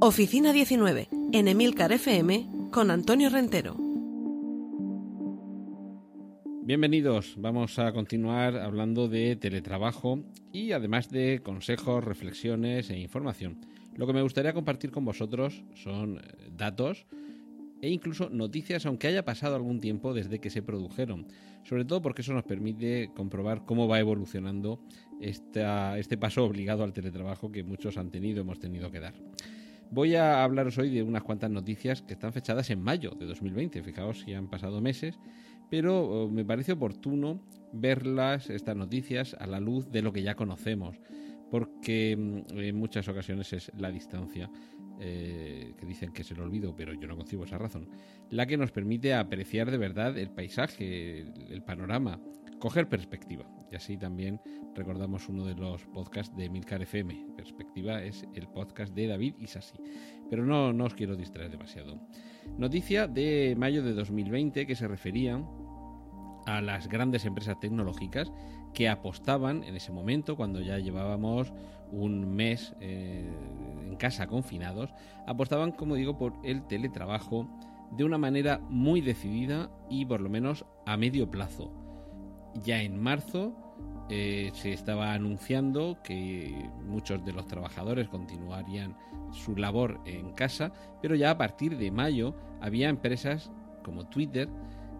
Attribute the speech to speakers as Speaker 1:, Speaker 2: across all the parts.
Speaker 1: Oficina 19, en Emilcar FM, con Antonio Rentero.
Speaker 2: Bienvenidos, vamos a continuar hablando de teletrabajo y además de consejos, reflexiones e información. Lo que me gustaría compartir con vosotros son eh, datos e incluso noticias, aunque haya pasado algún tiempo desde que se produjeron. Sobre todo porque eso nos permite comprobar cómo va evolucionando este paso obligado al teletrabajo que muchos han tenido, hemos tenido que dar. Voy a hablaros hoy de unas cuantas noticias que están fechadas en mayo de 2020. Fijaos si han pasado meses, pero oh, me parece oportuno verlas, estas noticias, a la luz de lo que ya conocemos, porque mm, en muchas ocasiones es la distancia, eh, que dicen que es el olvido, pero yo no concibo esa razón, la que nos permite apreciar de verdad el paisaje, el panorama, coger perspectiva. Y así también recordamos uno de los podcasts de Milcar FM. Perspectiva es el podcast de David Isasi. Pero no, no os quiero distraer demasiado. Noticia de mayo de 2020 que se refería a las grandes empresas tecnológicas que apostaban en ese momento, cuando ya llevábamos un mes eh, en casa confinados, apostaban, como digo, por el teletrabajo de una manera muy decidida y por lo menos a medio plazo ya en marzo eh, se estaba anunciando que muchos de los trabajadores continuarían su labor en casa, pero ya a partir de mayo había empresas como Twitter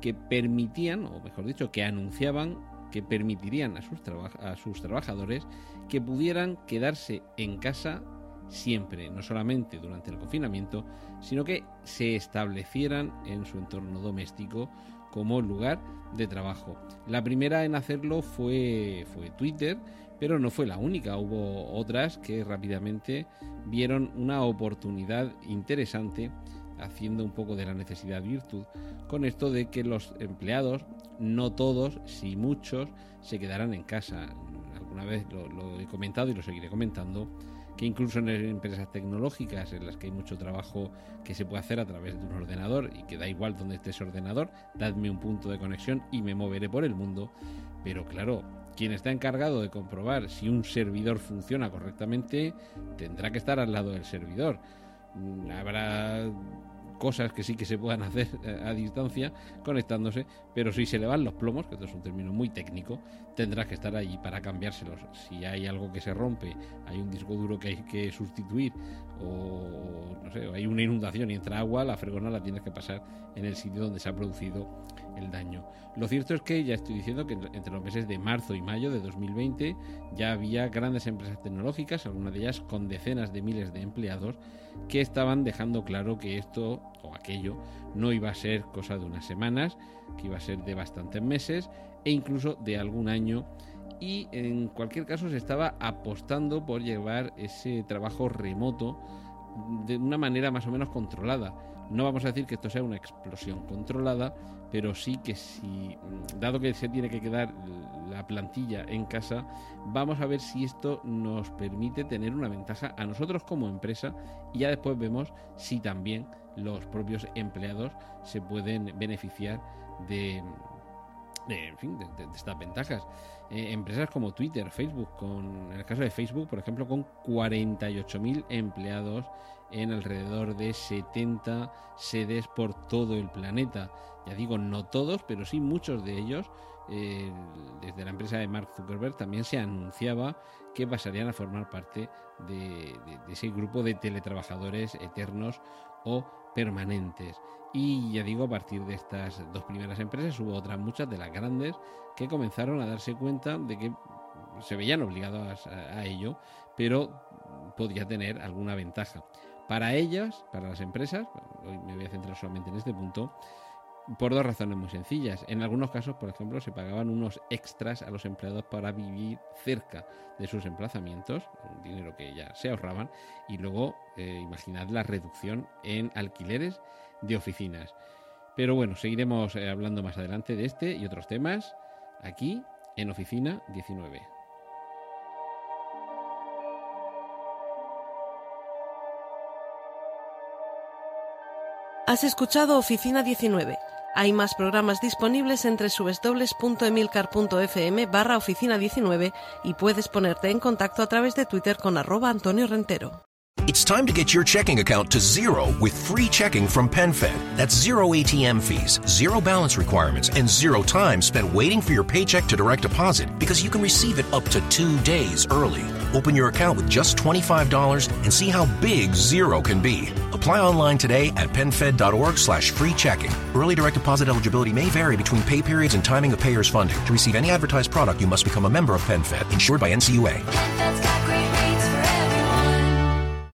Speaker 2: que permitían, o mejor dicho, que anunciaban que permitirían a sus, a sus trabajadores que pudieran quedarse en casa siempre, no solamente durante el confinamiento, sino que se establecieran en su entorno doméstico como lugar de trabajo. La primera en hacerlo fue, fue Twitter, pero no fue la única. Hubo otras que rápidamente vieron una oportunidad interesante haciendo un poco de la necesidad virtud con esto de que los empleados, no todos, si muchos, se quedaran en casa. Alguna vez lo he comentado y lo seguiré comentando que incluso en empresas tecnológicas en las que hay mucho trabajo que se puede hacer a través de un ordenador y que da igual donde esté ese ordenador, dadme un punto de conexión y me moveré por el mundo. Pero claro, quien está encargado de comprobar si un servidor funciona correctamente tendrá que estar al lado del servidor. Mm, habrá cosas que sí que se puedan hacer eh, a distancia conectándose, pero si se le van los plomos, que esto es un término muy técnico, tendrás que estar ahí para cambiárselos. Si hay algo que se rompe, hay un disco duro que hay que sustituir o no sé, hay una inundación y entra agua, la fregona la tienes que pasar en el sitio donde se ha producido el daño. Lo cierto es que ya estoy diciendo que entre los meses de marzo y mayo de 2020 ya había grandes empresas tecnológicas, algunas de ellas con decenas de miles de empleados, que estaban dejando claro que esto o aquello no iba a ser cosa de unas semanas, que iba a ser de bastantes meses e incluso de algún año. Y en cualquier caso se estaba apostando por llevar ese trabajo remoto de una manera más o menos controlada. No vamos a decir que esto sea una explosión controlada, pero sí que si, dado que se tiene que quedar la plantilla en casa, vamos a ver si esto nos permite tener una ventaja a nosotros como empresa y ya después vemos si también los propios empleados se pueden beneficiar de, de, estas ventajas. Eh, empresas como Twitter, Facebook, con, en el caso de Facebook, por ejemplo, con 48.000 empleados en alrededor de 70 sedes por todo el planeta. Ya digo, no todos, pero sí muchos de ellos. Eh, desde la empresa de Mark Zuckerberg también se anunciaba que pasarían a formar parte de ese grupo de teletrabajadores eternos o permanentes. Y ya digo, a partir de estas dos primeras empresas hubo otras muchas de las grandes que comenzaron a darse cuenta de que se veían obligadas a, ello, pero podía tener alguna ventaja. Para ellas, para las empresas, hoy me voy a centrar solamente en este punto, por dos razones muy sencillas. En algunos casos, por ejemplo, se pagaban unos extras a los empleados para vivir cerca de sus emplazamientos, un dinero que ya se ahorraban, y luego eh, imaginad la reducción en alquileres de oficinas. Pero bueno, seguiremos eh, hablando más adelante de este y otros temas aquí en Oficina 19.
Speaker 1: Has escuchado Oficina 19. Hay más programas disponibles entre www.emilcar.fm barra oficina 19 y puedes ponerte en contacto a través de Twitter con arroba Antonio Rentero.
Speaker 3: It's time to get your checking account to zero with free checking from PenFed. That's zero ATM fees, zero balance requirements, and zero time spent waiting for your paycheck to direct deposit because you can receive it up to two days early. Open your account with just $25 and see how big zero can be. Apply online today at penfed.org slash free checking. Early direct deposit eligibility may vary between pay periods and timing of payer's funding. To receive any advertised product, you must become a member of PenFed, insured by NCUA.